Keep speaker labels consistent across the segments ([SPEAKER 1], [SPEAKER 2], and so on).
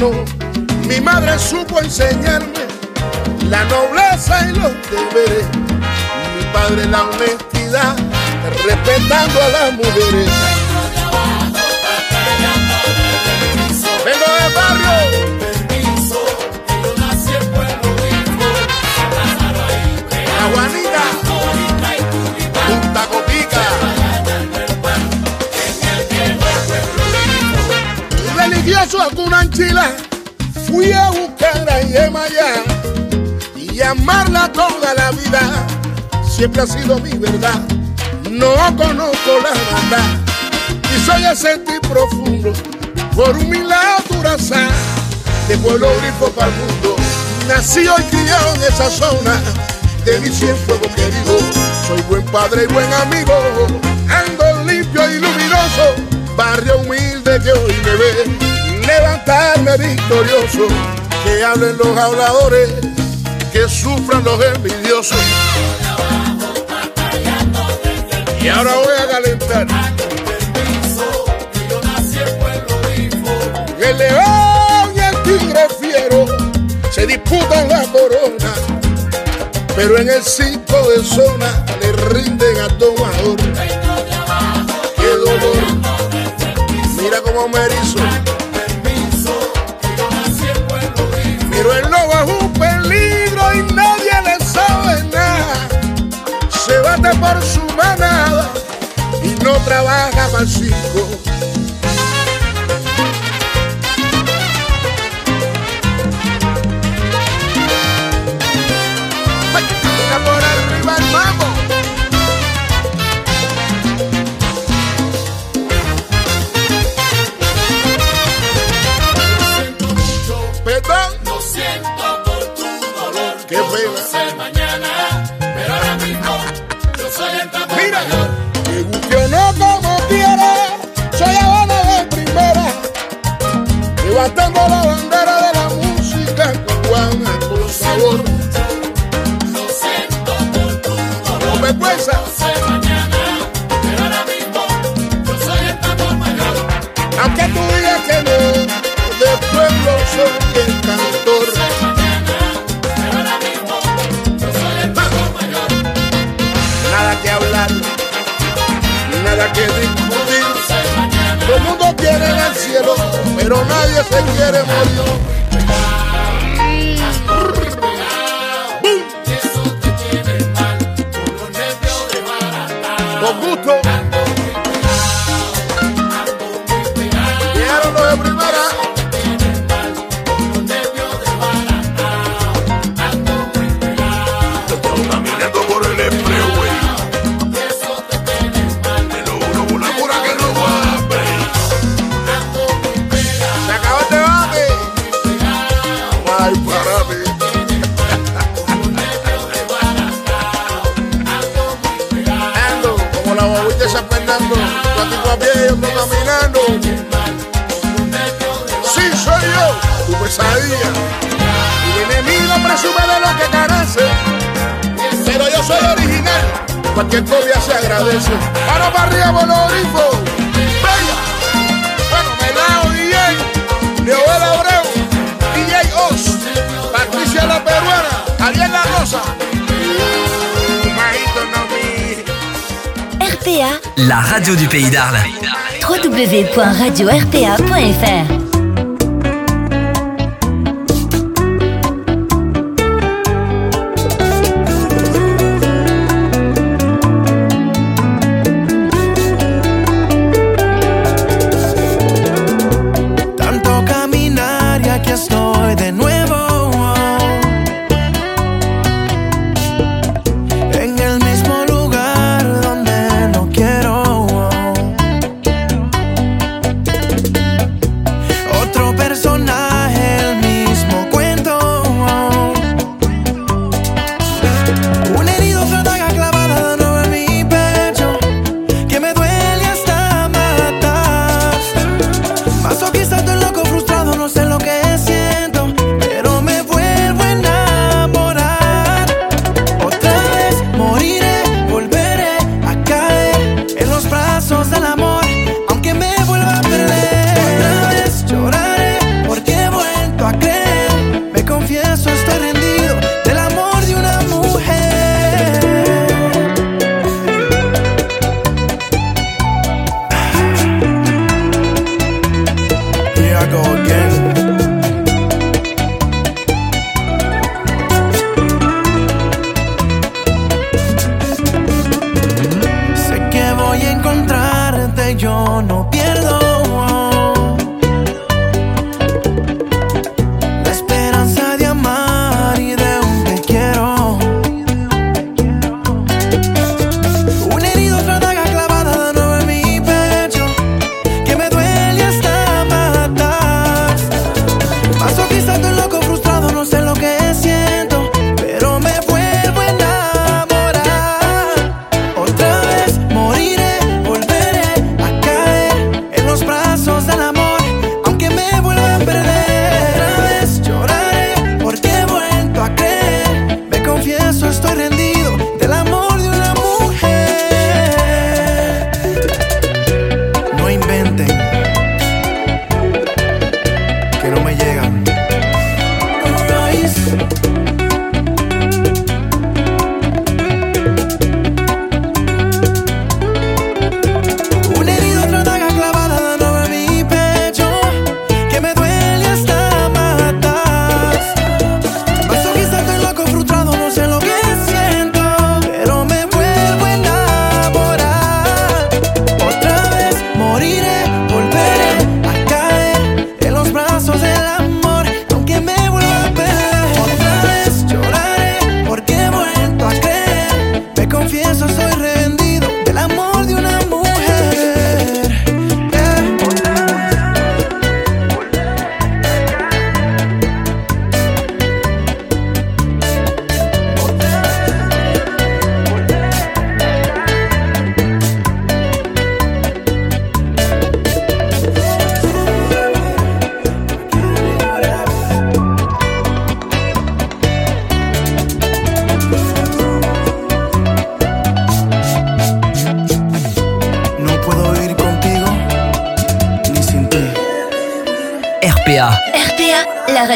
[SPEAKER 1] Mi madre supo enseñarme la nobleza y los deberes. Mi padre la honestidad, respetando a las mujeres. Vengo del barrio. Juanita, amarla toda la vida. Siempre ha sido mi verdad. No conozco la verdad y soy ese tipo profundo por un milagro de pueblo grifo para el mundo. Nací y criado en esa zona de mi fuego querido. Soy buen padre y buen amigo, ando limpio y luminoso, barrio humilde que hoy me ve. Levantarme victorioso, que hablen los habladores, que sufran los envidiosos. Y ahora voy a calentar. El león y el tigre fiero se disputan la corona pero en el cinco de zona le rinden a tomador. ¡Qué dolor! Mira cómo me erizo. pra lá, Rabachico para que. Todo el mundo tiene en el cielo, pero nadie se quiere morir. Patricia
[SPEAKER 2] La RPA. La radio du pays d'Arles.
[SPEAKER 3] www.radioRPA.fr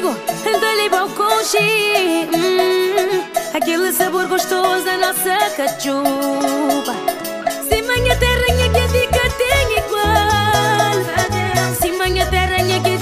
[SPEAKER 3] contigo Dei-lhe balconji hum, Aquele sabor gostoso da nossa cachupa. Se manha terrinha que a dica tem igual. Se manha terrinha que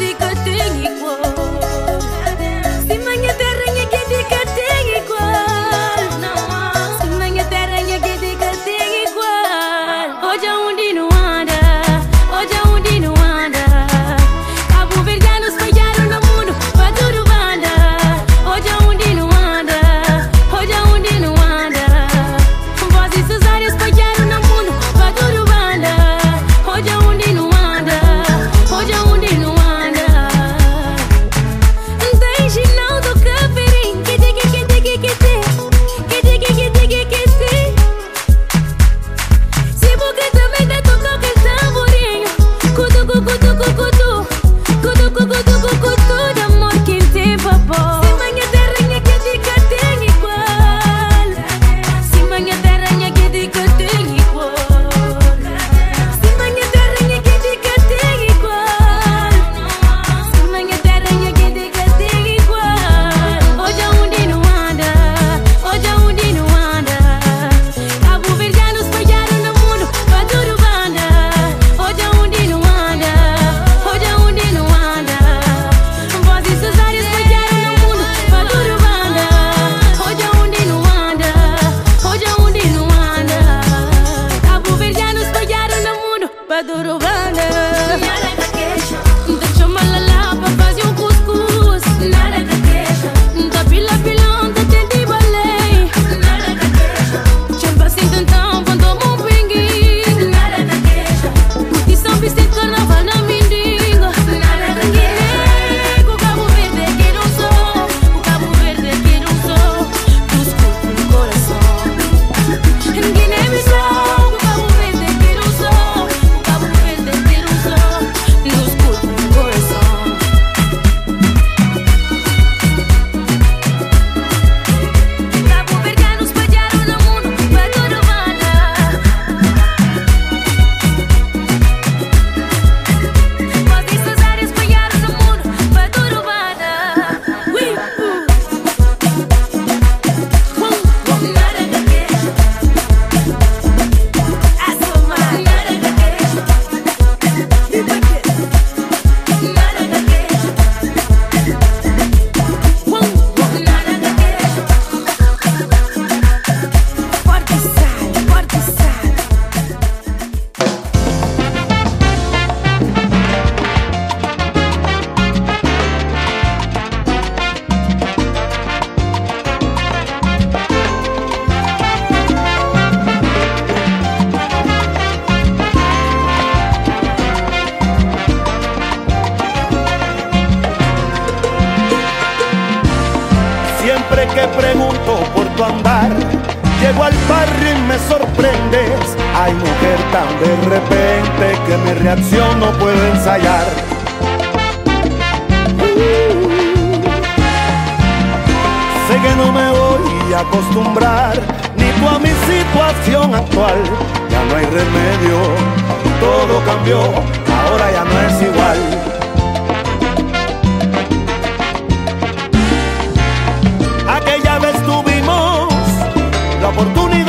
[SPEAKER 4] Llego al barrio y me sorprendes. hay mujer tan de repente que mi reacción no puedo ensayar. Sé que no me voy a acostumbrar ni tú a mi situación actual. Ya no hay remedio, todo cambió, ahora ya no es igual. oportunidad.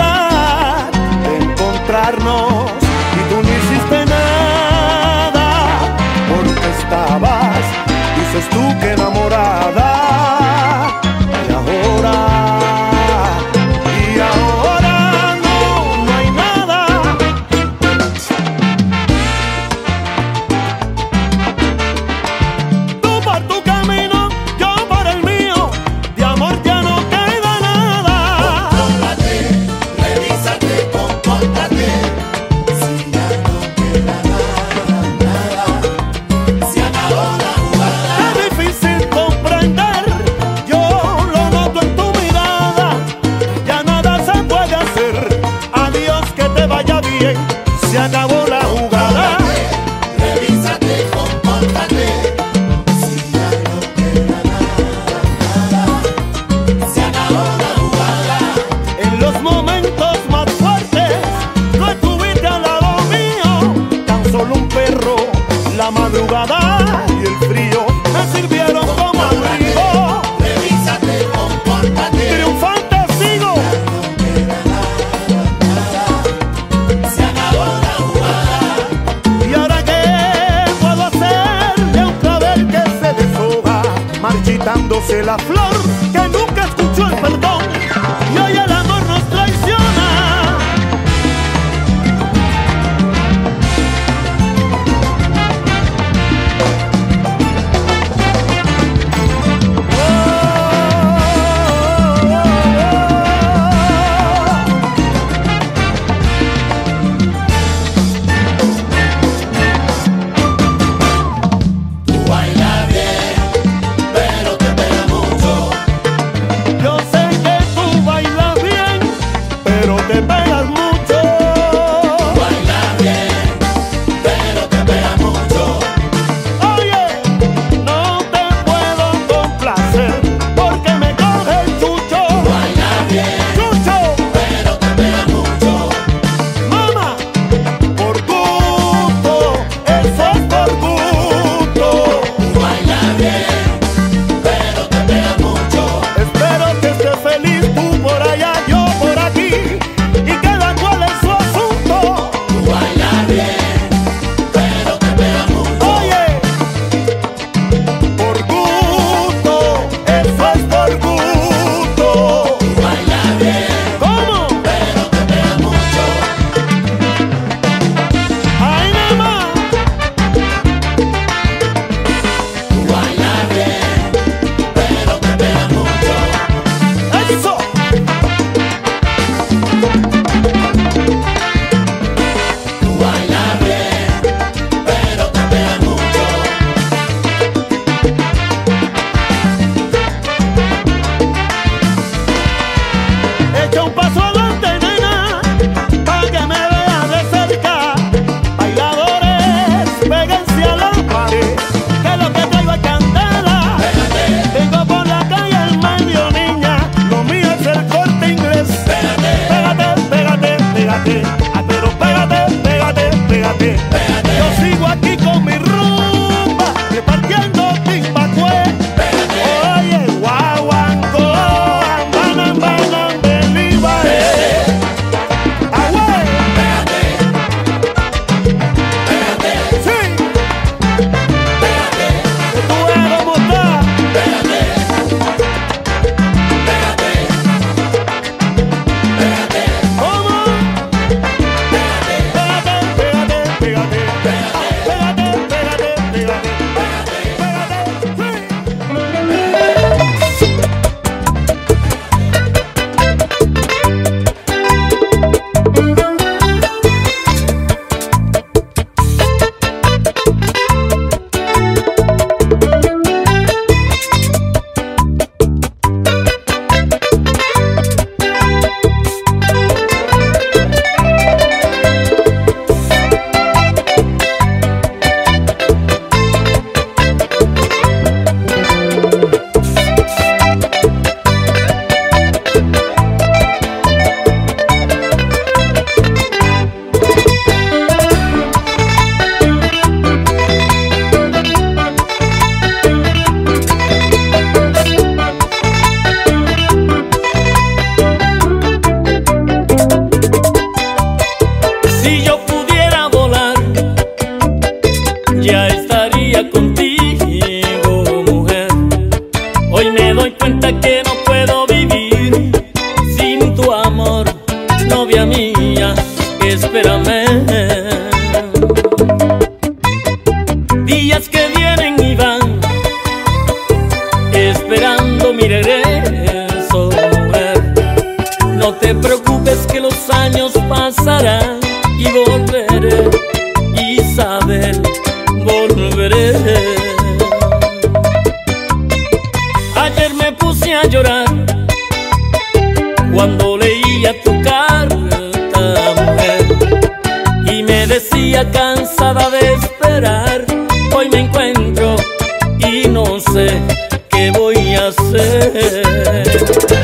[SPEAKER 5] ayer me puse a llorar cuando leía tu carta, mujer, y me decía cansada de esperar. Hoy me encuentro y no sé qué voy a hacer.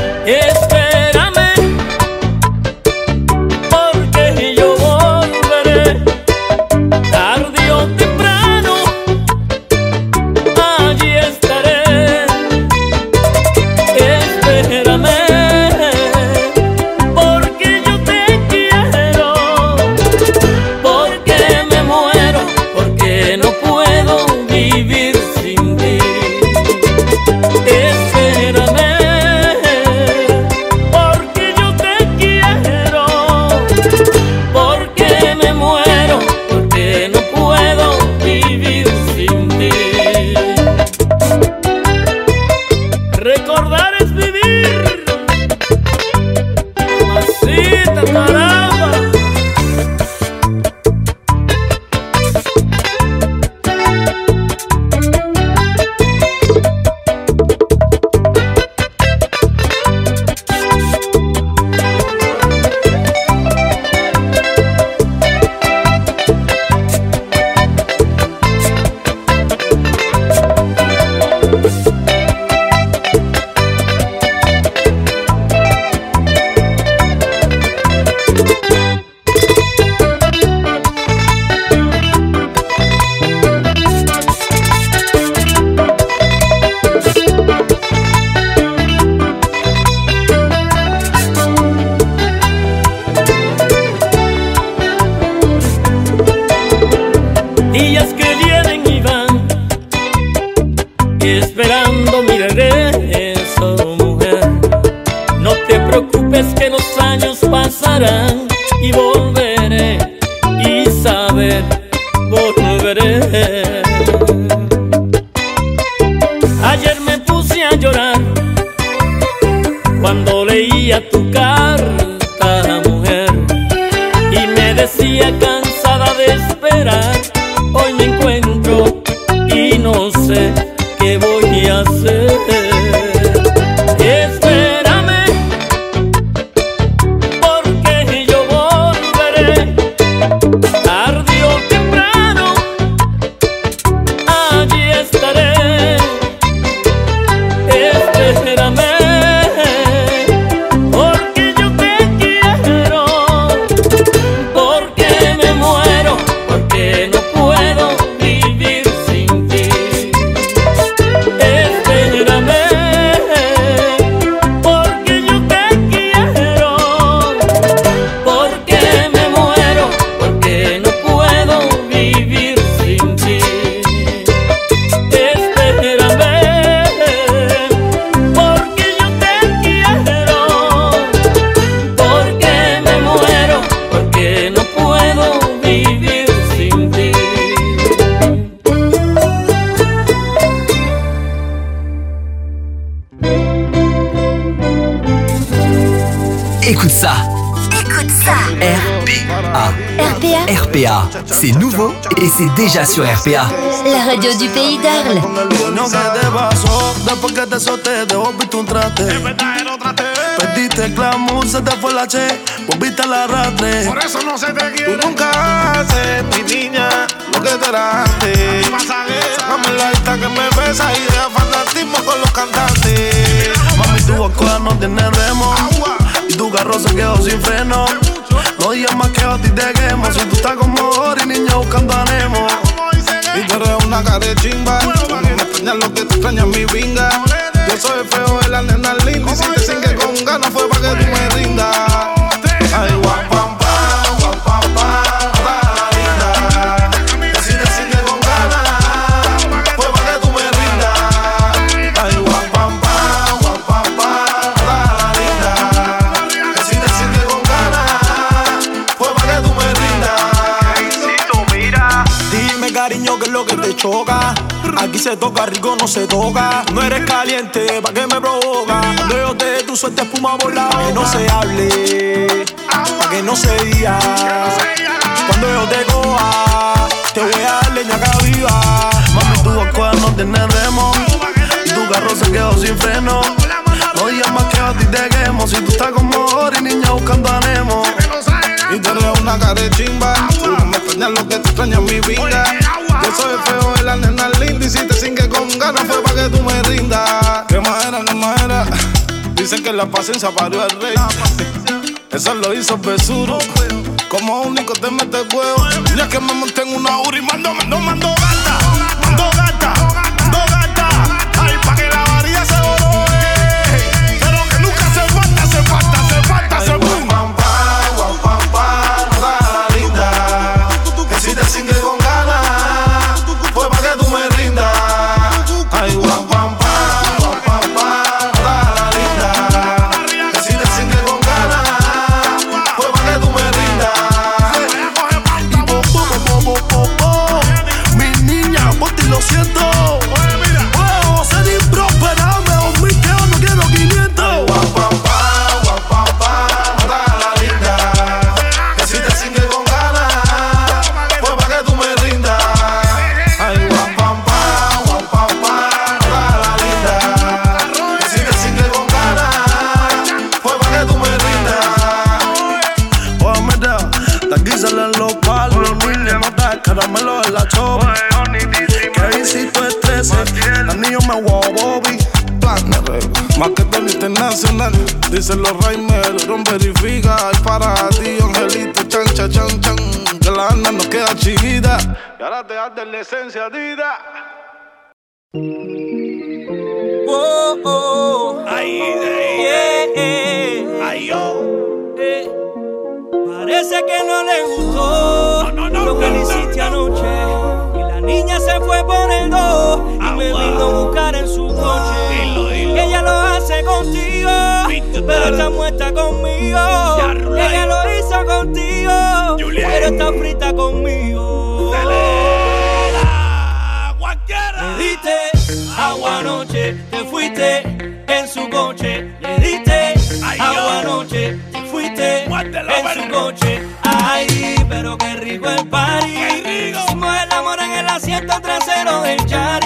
[SPEAKER 6] RPA.
[SPEAKER 2] RPA,
[SPEAKER 6] RPA, c'est nouveau et c'est déjà sur RPA.
[SPEAKER 2] la radio du pays d'Arles.
[SPEAKER 7] Perdiste el glamour, se te fue la che, volviste al arrastre.
[SPEAKER 1] Por eso no se te
[SPEAKER 7] Tú
[SPEAKER 1] quiere.
[SPEAKER 7] nunca haces, mi niña, lo que te era antes. Sácame la alta que me besa y deja fanatismo con los cantantes. Mami, tu boca no tiene remo y tu carro se quedó sin freno. No digas más que a ti te quemo si tú estás como Ori, niña buscando a. Y tú eres una cara de chimba. Me extrañas lo que te extraña mi vinga. Yo soy feo de la nena linda. Y si te con ganas fue para que tú me rindas.
[SPEAKER 8] Se toca rico, no se toca. No eres caliente, ¿pa' qué me provoca? Cuando yo te tú suelta espuma por la Que no se hable, pa' que no se diga. Cuando yo te coja, te voy a dar leña acá viva
[SPEAKER 7] Mami, tu boca no tiene remo Y tu carro se quedó sin freno. No digas más que a ti te quemo. Si tú estás como Ori, niña buscando a Nemo Y tú eres una cara de chimba Tú no me extrañas lo que te extraña mi vida. Yo soy feo la nena linda. Y si te singue con ganas fue para que tú me rindas. Qué manera, qué manera. Dicen que la paciencia parió al rey. Eso lo hizo Besuro. Como único te mete huevo. Ya que me monté en una uri Mando, mando, Mando darle la esencia Dida.
[SPEAKER 8] Oh, oh. Ay, yeah. Ay, oh. Parece que no le gustó no, no, no, lo que le hiciste anoche. Y la niña se fue poniendo y me vino a buscar en su coche.
[SPEAKER 9] Dilo. Ella lo hace contigo, pero está muerta conmigo.
[SPEAKER 10] Ella lo
[SPEAKER 11] hizo contigo, pero está frita conmigo.
[SPEAKER 9] diste agua noche, te fuiste en su coche, le diste agua noche, te fuiste en su coche. Ay, pero qué rico el party. Hicimos el amor en el asiento trasero del yard.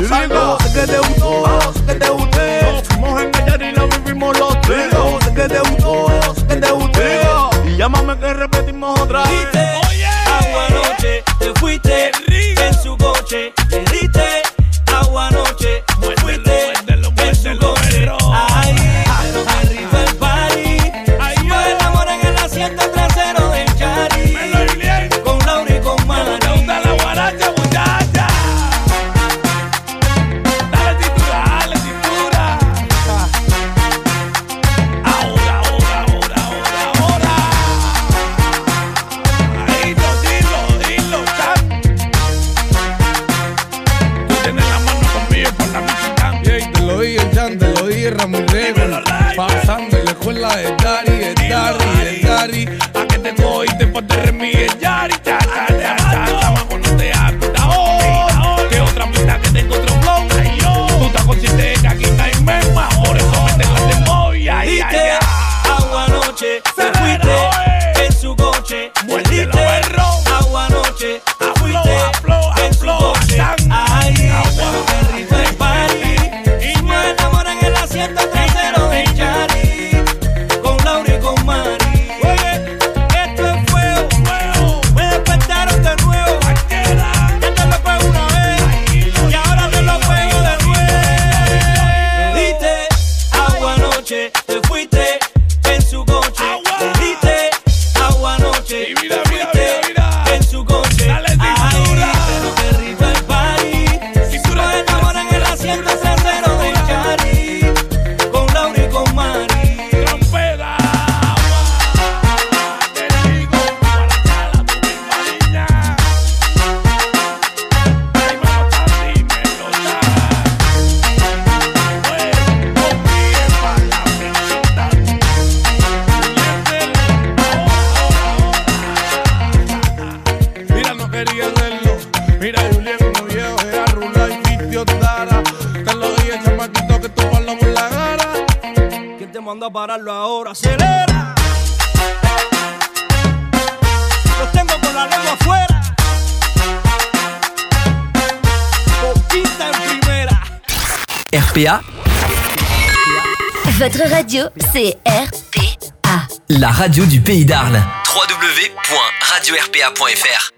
[SPEAKER 9] Julien Gars, regardez
[SPEAKER 6] où
[SPEAKER 2] Votre radio, c'est RPA.
[SPEAKER 6] La radio du pays d'Arles. www.radioRPA.fr